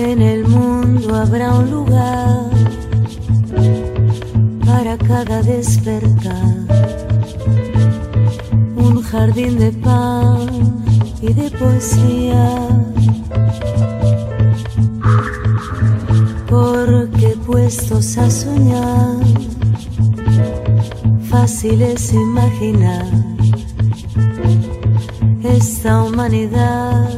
en el mundo habrá un lugar para cada despertar, un jardín de paz y de poesía. Porque puestos a soñar, fácil es imaginar esta humanidad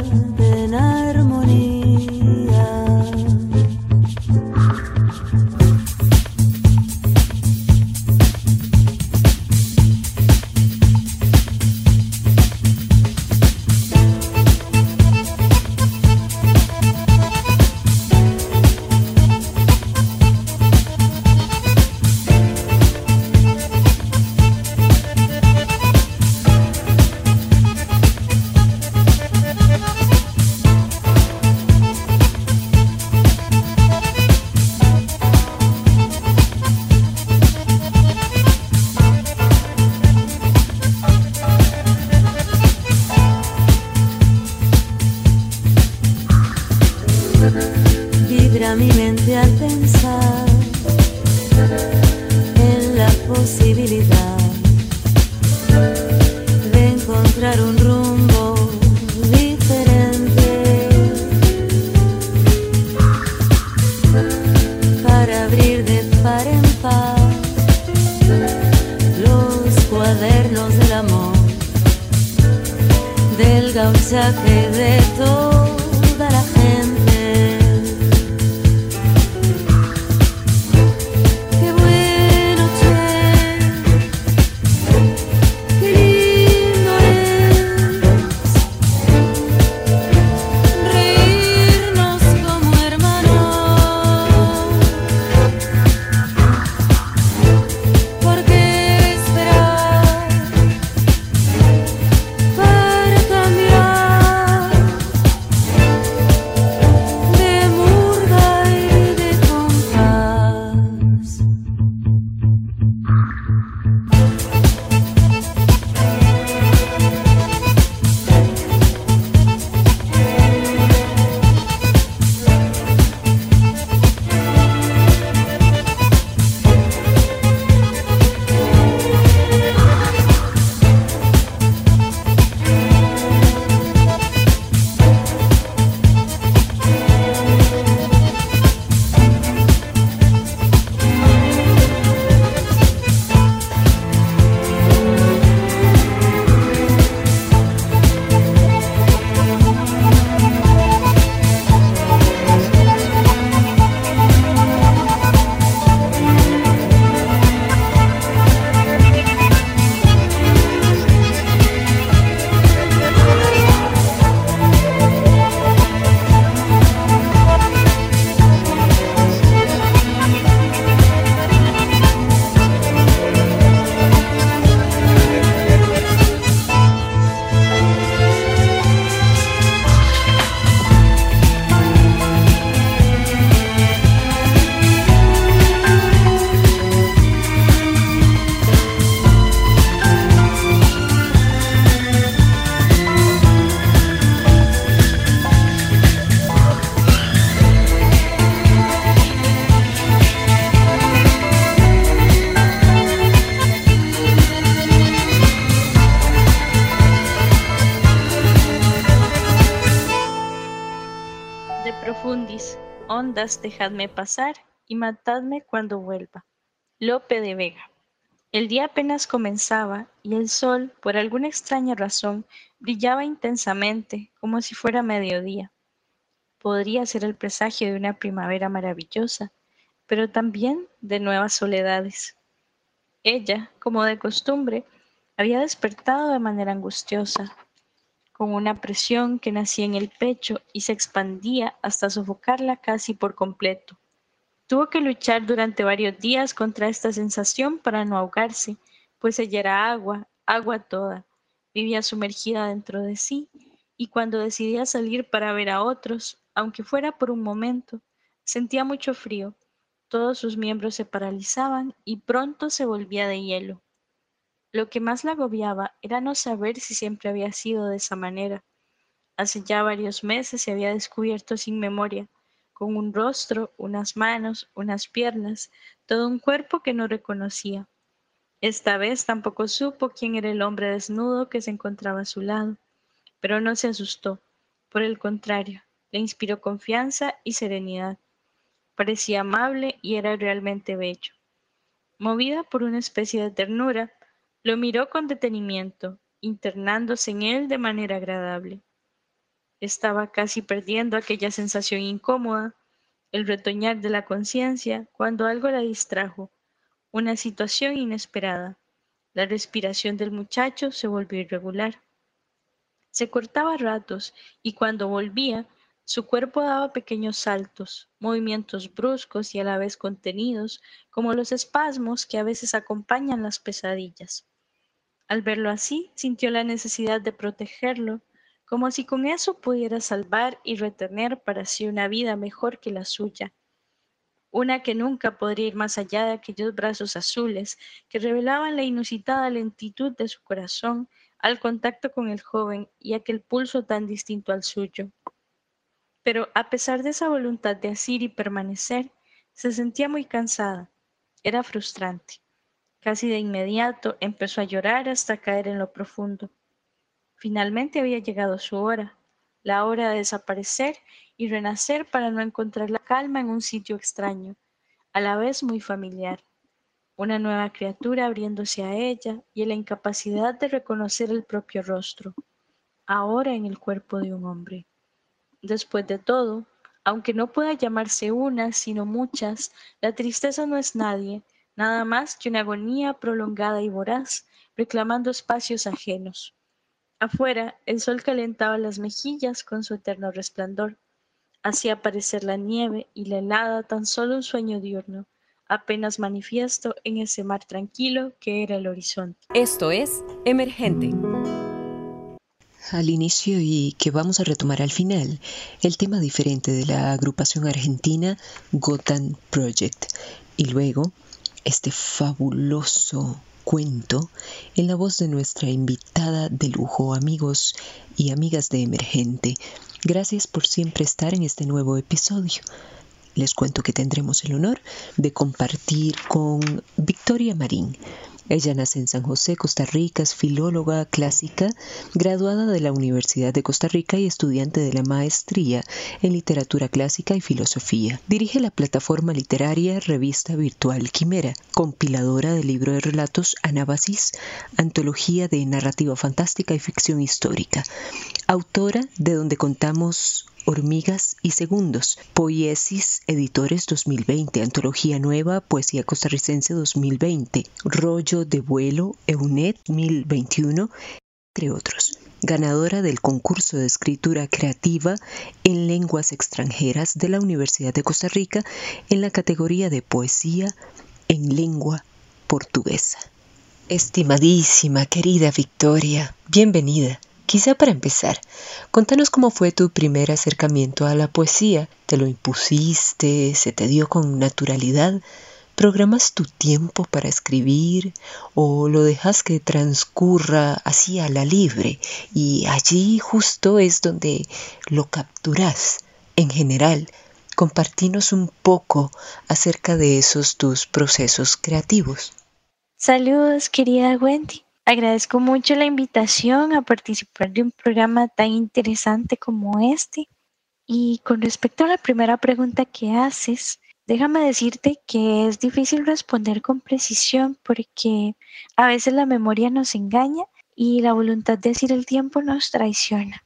cuadernos del amor, del gauchaje de todo. Ondas dejadme pasar y matadme cuando vuelva. Lope de Vega. El día apenas comenzaba y el sol, por alguna extraña razón, brillaba intensamente, como si fuera mediodía. Podría ser el presagio de una primavera maravillosa, pero también de nuevas soledades. Ella, como de costumbre, había despertado de manera angustiosa, con una presión que nacía en el pecho y se expandía hasta sofocarla casi por completo. Tuvo que luchar durante varios días contra esta sensación para no ahogarse, pues ella era agua, agua toda. Vivía sumergida dentro de sí, y cuando decidía salir para ver a otros, aunque fuera por un momento, sentía mucho frío. Todos sus miembros se paralizaban y pronto se volvía de hielo. Lo que más la agobiaba era no saber si siempre había sido de esa manera. Hace ya varios meses se había descubierto sin memoria, con un rostro, unas manos, unas piernas, todo un cuerpo que no reconocía. Esta vez tampoco supo quién era el hombre desnudo que se encontraba a su lado, pero no se asustó. Por el contrario, le inspiró confianza y serenidad. Parecía amable y era realmente bello. Movida por una especie de ternura, lo miró con detenimiento, internándose en él de manera agradable. Estaba casi perdiendo aquella sensación incómoda, el retoñar de la conciencia, cuando algo la distrajo, una situación inesperada. La respiración del muchacho se volvió irregular. Se cortaba ratos y cuando volvía, su cuerpo daba pequeños saltos, movimientos bruscos y a la vez contenidos, como los espasmos que a veces acompañan las pesadillas. Al verlo así, sintió la necesidad de protegerlo, como si con eso pudiera salvar y retener para sí una vida mejor que la suya, una que nunca podría ir más allá de aquellos brazos azules que revelaban la inusitada lentitud de su corazón al contacto con el joven y aquel pulso tan distinto al suyo. Pero a pesar de esa voluntad de asir y permanecer, se sentía muy cansada. Era frustrante. Casi de inmediato empezó a llorar hasta caer en lo profundo. Finalmente había llegado su hora, la hora de desaparecer y renacer para no encontrar la calma en un sitio extraño, a la vez muy familiar. Una nueva criatura abriéndose a ella y la incapacidad de reconocer el propio rostro, ahora en el cuerpo de un hombre. Después de todo, aunque no pueda llamarse una, sino muchas, la tristeza no es nadie, nada más que una agonía prolongada y voraz, reclamando espacios ajenos. Afuera, el sol calentaba las mejillas con su eterno resplandor. Hacía aparecer la nieve y la helada tan solo un sueño diurno, apenas manifiesto en ese mar tranquilo que era el horizonte. Esto es Emergente. Al inicio y que vamos a retomar al final, el tema diferente de la agrupación argentina Gotham Project y luego este fabuloso cuento en la voz de nuestra invitada de lujo, amigos y amigas de Emergente. Gracias por siempre estar en este nuevo episodio. Les cuento que tendremos el honor de compartir con Victoria Marín, ella nace en San José, Costa Rica, es filóloga clásica, graduada de la Universidad de Costa Rica y estudiante de la maestría en literatura clásica y filosofía. Dirige la plataforma literaria Revista Virtual Quimera, compiladora del libro de relatos Anábasis, antología de narrativa fantástica y ficción histórica. Autora de donde contamos Hormigas y Segundos, Poiesis Editores 2020, Antología Nueva, Poesía Costarricense 2020, Rollo de Vuelo, EUNET 2021, entre otros. Ganadora del concurso de escritura creativa en lenguas extranjeras de la Universidad de Costa Rica en la categoría de poesía en lengua portuguesa. Estimadísima, querida Victoria, bienvenida. Quizá para empezar, contanos cómo fue tu primer acercamiento a la poesía. ¿Te lo impusiste? ¿Se te dio con naturalidad? ¿Programas tu tiempo para escribir o lo dejas que transcurra así a la libre y allí justo es donde lo capturas? En general, compartinos un poco acerca de esos tus procesos creativos. Saludos, querida Wendy. Agradezco mucho la invitación a participar de un programa tan interesante como este. Y con respecto a la primera pregunta que haces, déjame decirte que es difícil responder con precisión porque a veces la memoria nos engaña y la voluntad de decir el tiempo nos traiciona.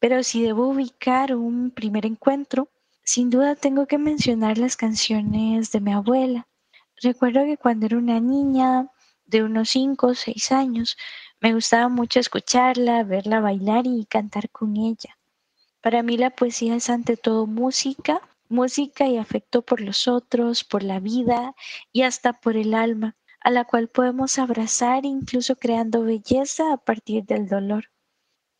Pero si debo ubicar un primer encuentro, sin duda tengo que mencionar las canciones de mi abuela. Recuerdo que cuando era una niña de unos 5 o 6 años, me gustaba mucho escucharla, verla bailar y cantar con ella. Para mí la poesía es ante todo música, música y afecto por los otros, por la vida y hasta por el alma, a la cual podemos abrazar incluso creando belleza a partir del dolor.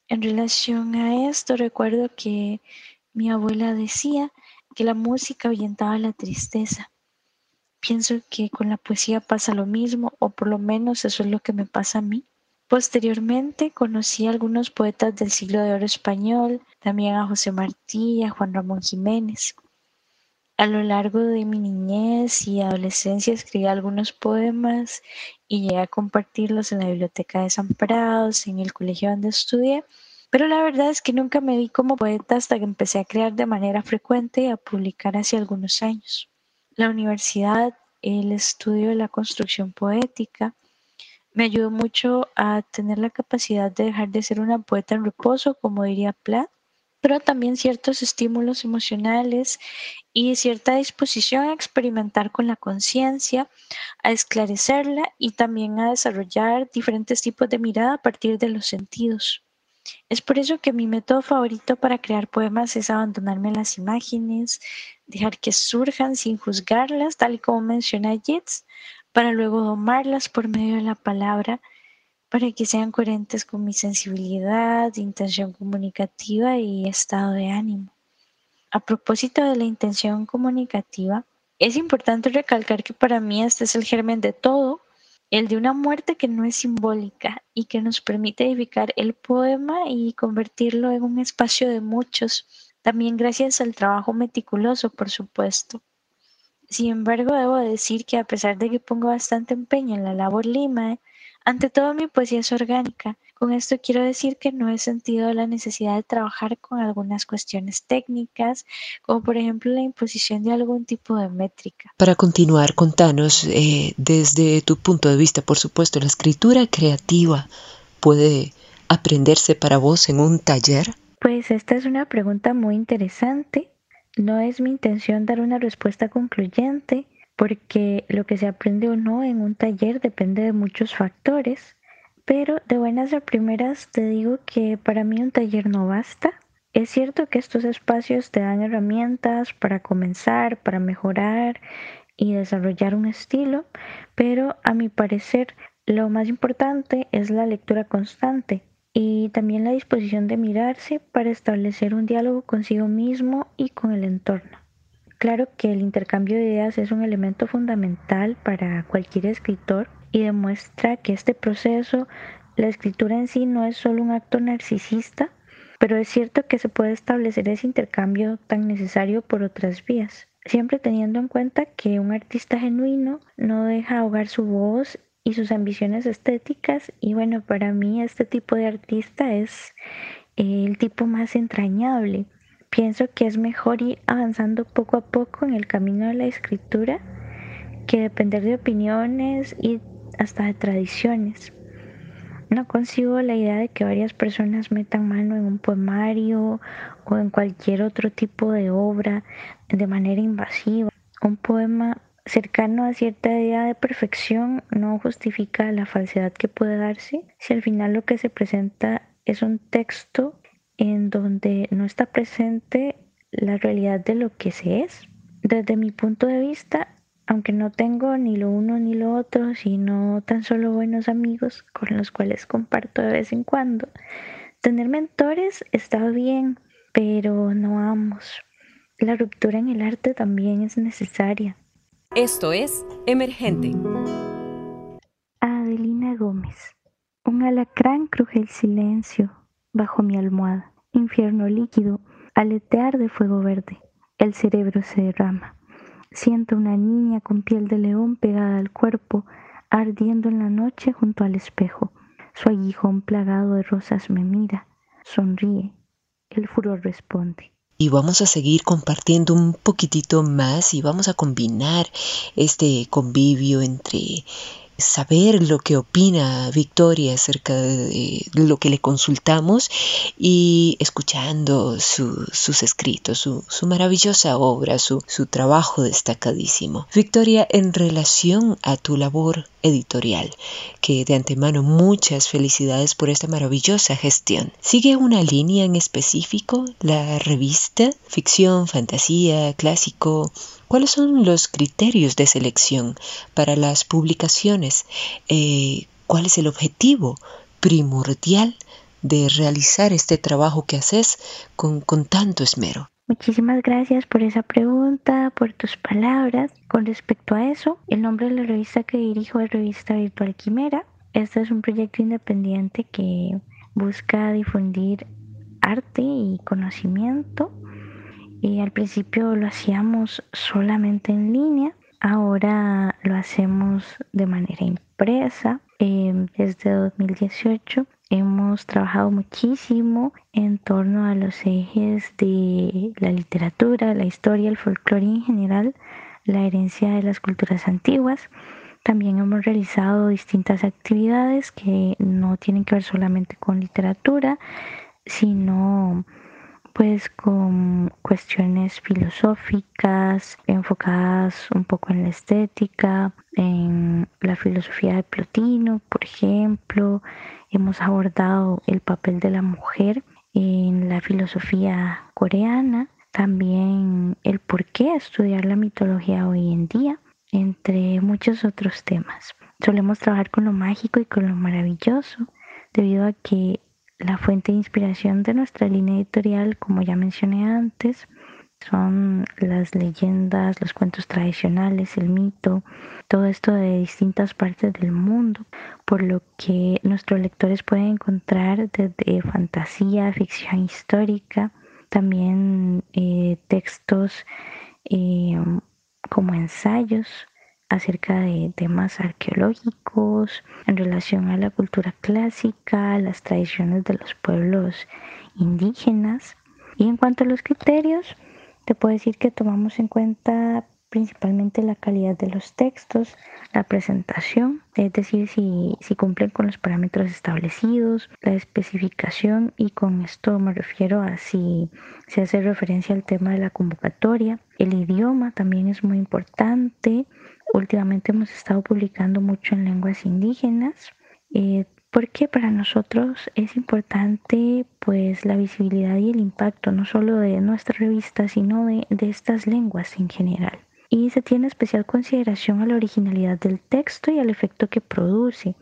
En relación a esto, recuerdo que mi abuela decía que la música ahuyentaba la tristeza. Pienso que con la poesía pasa lo mismo, o por lo menos eso es lo que me pasa a mí. Posteriormente conocí a algunos poetas del siglo de oro español, también a José Martí a Juan Ramón Jiménez. A lo largo de mi niñez y adolescencia escribí algunos poemas y llegué a compartirlos en la biblioteca de San Prados, en el colegio donde estudié, pero la verdad es que nunca me vi como poeta hasta que empecé a crear de manera frecuente y a publicar hace algunos años. La universidad, el estudio de la construcción poética, me ayudó mucho a tener la capacidad de dejar de ser una poeta en reposo, como diría Platt, pero también ciertos estímulos emocionales y cierta disposición a experimentar con la conciencia, a esclarecerla y también a desarrollar diferentes tipos de mirada a partir de los sentidos. Es por eso que mi método favorito para crear poemas es abandonarme a las imágenes, dejar que surjan sin juzgarlas, tal y como menciona Yeats, para luego domarlas por medio de la palabra para que sean coherentes con mi sensibilidad, intención comunicativa y estado de ánimo. A propósito de la intención comunicativa, es importante recalcar que para mí este es el germen de todo, el de una muerte que no es simbólica y que nos permite edificar el poema y convertirlo en un espacio de muchos, también gracias al trabajo meticuloso, por supuesto. Sin embargo, debo decir que a pesar de que pongo bastante empeño en la labor lima, ante todo mi poesía es orgánica. Con esto quiero decir que no he sentido la necesidad de trabajar con algunas cuestiones técnicas, como por ejemplo la imposición de algún tipo de métrica. Para continuar, contanos, eh, desde tu punto de vista, por supuesto, la escritura creativa puede aprenderse para vos en un taller. Pues esta es una pregunta muy interesante no es mi intención dar una respuesta concluyente porque lo que se aprende o no en un taller depende de muchos factores, pero de buenas a primeras te digo que para mí un taller no basta. Es cierto que estos espacios te dan herramientas para comenzar, para mejorar y desarrollar un estilo, pero a mi parecer lo más importante es la lectura constante, y también la disposición de mirarse para establecer un diálogo consigo mismo y con el entorno. Claro que el intercambio de ideas es un elemento fundamental para cualquier escritor y demuestra que este proceso, la escritura en sí no es solo un acto narcisista, pero es cierto que se puede establecer ese intercambio tan necesario por otras vías, siempre teniendo en cuenta que un artista genuino no deja ahogar su voz y sus ambiciones estéticas. Y bueno, para mí este tipo de artista es el tipo más entrañable. Pienso que es mejor ir avanzando poco a poco en el camino de la escritura que depender de opiniones y hasta de tradiciones. No consigo la idea de que varias personas metan mano en un poemario o en cualquier otro tipo de obra de manera invasiva. Un poema cercano a cierta idea de perfección no justifica la falsedad que puede darse si al final lo que se presenta es un texto en donde no está presente la realidad de lo que se es. Desde mi punto de vista, aunque no tengo ni lo uno ni lo otro, sino tan solo buenos amigos con los cuales comparto de vez en cuando, tener mentores está bien, pero no amos. La ruptura en el arte también es necesaria. Esto es Emergente. Adelina Gómez. Un alacrán cruje el silencio bajo mi almohada. Infierno líquido, aletear de fuego verde. El cerebro se derrama. Siento una niña con piel de león pegada al cuerpo, ardiendo en la noche junto al espejo. Su aguijón plagado de rosas me mira, sonríe. El furor responde. Y vamos a seguir compartiendo un poquitito más y vamos a combinar este convivio entre saber lo que opina Victoria acerca de lo que le consultamos y escuchando sus escritos, su, maravillosa obra, su, su trabajo destacadísimo. Victoria, en relación a tu labor editorial, que de antemano muchas felicidades por esta maravillosa gestión. ¿Sigue una línea en específico la revista? ¿Ficción, fantasía, clásico? ¿Cuáles son los criterios de selección para las publicaciones? Eh, ¿Cuál es el objetivo primordial de realizar este trabajo que haces con, con tanto esmero? Muchísimas gracias por esa pregunta, por tus palabras. Con respecto a eso, el nombre de la revista que dirijo es Revista Virtual Quimera. Este es un proyecto independiente que busca difundir arte y conocimiento y al principio lo hacíamos solamente en línea, ahora lo hacemos de manera impresa. Em, desde 2018 hemos trabajado muchísimo en torno a los ejes de la literatura, la historia, el folclore en general, la herencia de las culturas antiguas. También hemos realizado distintas actividades que no tienen que ver solamente con literatura, sino pues con cuestiones filosóficas enfocadas un poco en la estética, en la filosofía de Plotino, por ejemplo. Hemos abordado el papel de la mujer en la filosofía coreana, también el por qué estudiar la mitología hoy en día, entre muchos otros temas. Solemos trabajar con lo mágico y con lo maravilloso, debido a que la fuente de inspiración de nuestra línea editorial, como ya mencioné antes, son las leyendas, los cuentos tradicionales, el mito, todo esto de distintas partes del mundo, por lo que nuestros lectores pueden encontrar desde fantasía, ficción histórica, también eh, textos eh, como ensayos acerca de temas arqueológicos en relación a la cultura clásica, las tradiciones de los pueblos indígenas. Y en cuanto a los criterios, te puedo decir que tomamos en cuenta principalmente la calidad de los textos, la presentación, es decir, si, si, cumplen con los parámetros establecidos, la especificación y con esto me refiero a si se hace referencia al tema de la convocatoria. El idioma también es muy importante, Últimamente hemos estado publicando mucho en lenguas indígenas eh, porque para nosotros es importante pues la visibilidad y el impacto no solo de nuestra revista sino de, de estas lenguas en general. Y se tiene especial consideración a la originalidad del texto y al efecto que produce.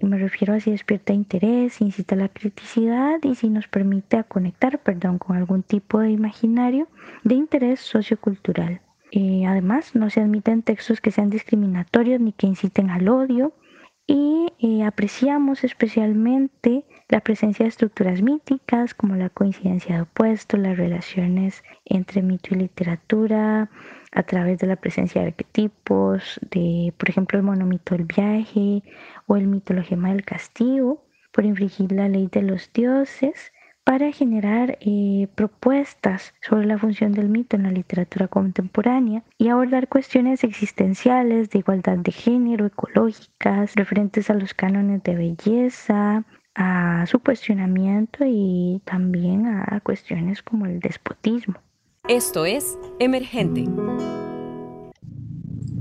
Me refiero a si despierta interés, incita a la criticidad y si nos permite a conectar perdón, con algún tipo de imaginario de interés sociocultural. Además, no se admiten textos que sean discriminatorios ni que inciten al odio. Y eh, apreciamos especialmente la presencia de estructuras míticas como la coincidencia de opuestos, las relaciones entre mito y literatura, a través de la presencia de arquetipos, de, por ejemplo, el monomito del viaje o el mitologema del castigo, por infringir la ley de los dioses para generar eh, propuestas sobre la función del mito en la literatura contemporánea y abordar cuestiones existenciales de igualdad de género, ecológicas, referentes a los cánones de belleza, a su cuestionamiento y también a cuestiones como el despotismo. Esto es Emergente.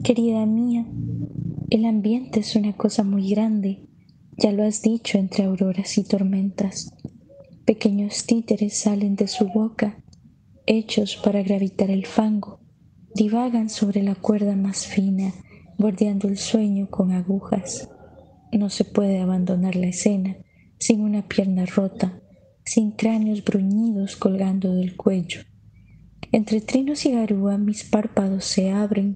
Querida mía, el ambiente es una cosa muy grande, ya lo has dicho entre auroras y tormentas. Pequeños títeres salen de su boca, hechos para gravitar el fango, divagan sobre la cuerda más fina, bordeando el sueño con agujas. No se puede abandonar la escena sin una pierna rota, sin cráneos bruñidos colgando del cuello. Entre trinos y garúa mis párpados se abren,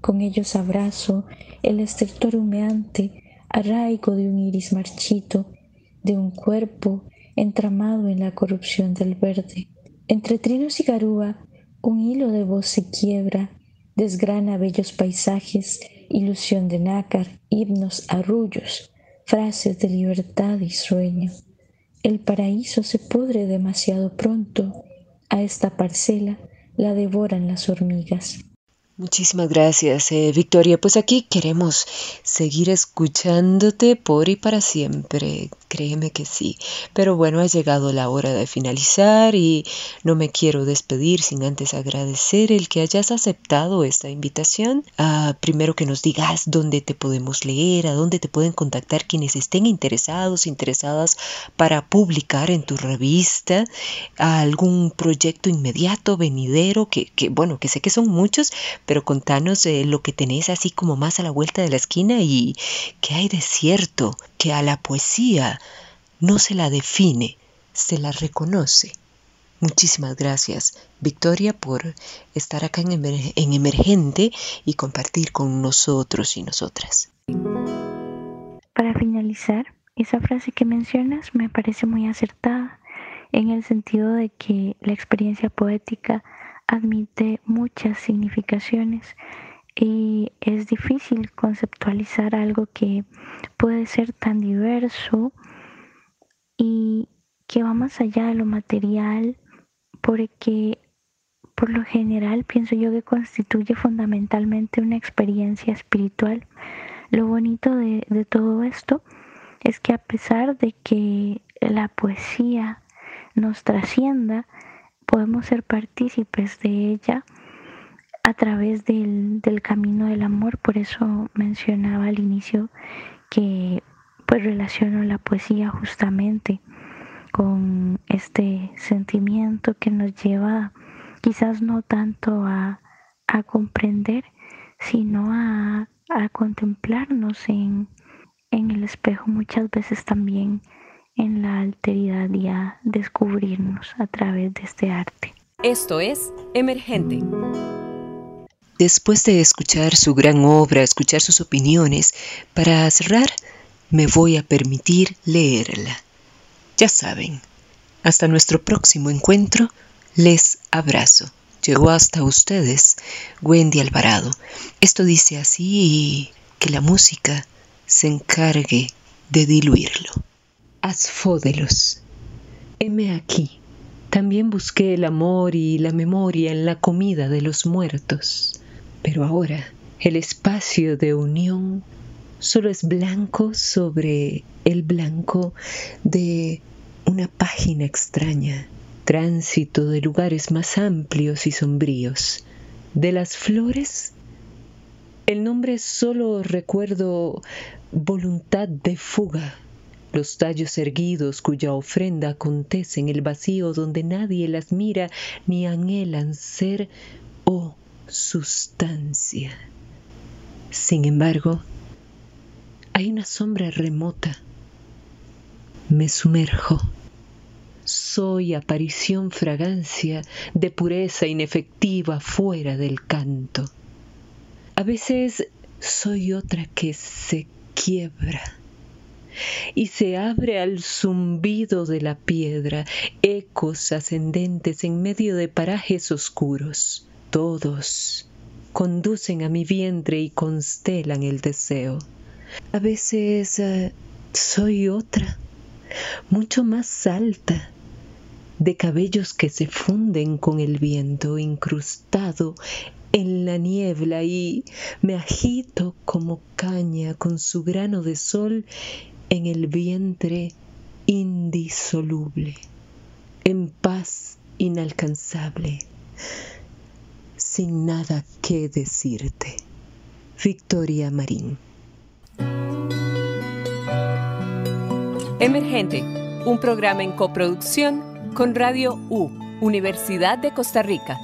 con ellos abrazo el estertor humeante, arraigo de un iris marchito, de un cuerpo entramado en la corrupción del verde. Entre trinos y garúa, un hilo de voz se quiebra, desgrana bellos paisajes, ilusión de nácar, himnos, arrullos, frases de libertad y sueño. El paraíso se pudre demasiado pronto, a esta parcela la devoran las hormigas. Muchísimas gracias, eh, Victoria. Pues aquí queremos seguir escuchándote por y para siempre. Créeme que sí. Pero bueno, ha llegado la hora de finalizar y no me quiero despedir sin antes agradecer el que hayas aceptado esta invitación. Ah, primero que nos digas dónde te podemos leer, a dónde te pueden contactar quienes estén interesados, interesadas para publicar en tu revista algún proyecto inmediato, venidero, que, que bueno, que sé que son muchos, pero contanos eh, lo que tenés así como más a la vuelta de la esquina y qué hay de cierto que a la poesía no se la define, se la reconoce. Muchísimas gracias, Victoria, por estar acá en Emergente y compartir con nosotros y nosotras. Para finalizar, esa frase que mencionas me parece muy acertada en el sentido de que la experiencia poética admite muchas significaciones y es difícil conceptualizar algo que puede ser tan diverso y que va más allá de lo material porque por lo general pienso yo que constituye fundamentalmente una experiencia espiritual. Lo bonito de, de todo esto es que a pesar de que la poesía nos trascienda, podemos ser partícipes de ella a través del, camino del amor. Por eso mencionaba al inicio que pues relaciono la poesía justamente con este sentimiento que nos lleva quizás no tanto a, comprender, sino a, contemplarnos en, en el espejo muchas veces también en la alteridad y a descubrirnos a través de este arte. Esto es Emergente. Después de escuchar su gran obra, escuchar sus opiniones, para cerrar, me voy a permitir leerla. Ya saben, hasta nuestro próximo encuentro, les abrazo. Llegó hasta ustedes Wendy Alvarado. Esto dice así y que la música se encargue de diluirlo. Asfódelos. Heme aquí. También busqué el amor y la memoria en la comida de los muertos. Pero ahora el espacio de unión solo es blanco sobre el blanco de una página extraña, tránsito de lugares más amplios y sombríos. De las flores, el nombre solo recuerdo voluntad de fuga los tallos erguidos cuya ofrenda acontece en el vacío donde nadie las mira ni anhelan ser o sustancia. Sin embargo, hay una sombra remota. Me sumerjo. Soy aparición fragancia de pureza inefectiva fuera del canto. A veces soy otra que se quiebra y se abre al zumbido de la piedra, ecos ascendentes en medio de parajes oscuros. Todos conducen a mi vientre y constelan el deseo. A veces eh, soy otra, mucho más alta, de cabellos que se funden con el viento incrustado en la niebla y me agito como caña con su grano de sol en el vientre indisoluble, en paz inalcanzable, sin nada que decirte. Victoria Marín. Emergente, un programa en coproducción con Radio U, Universidad de Costa Rica.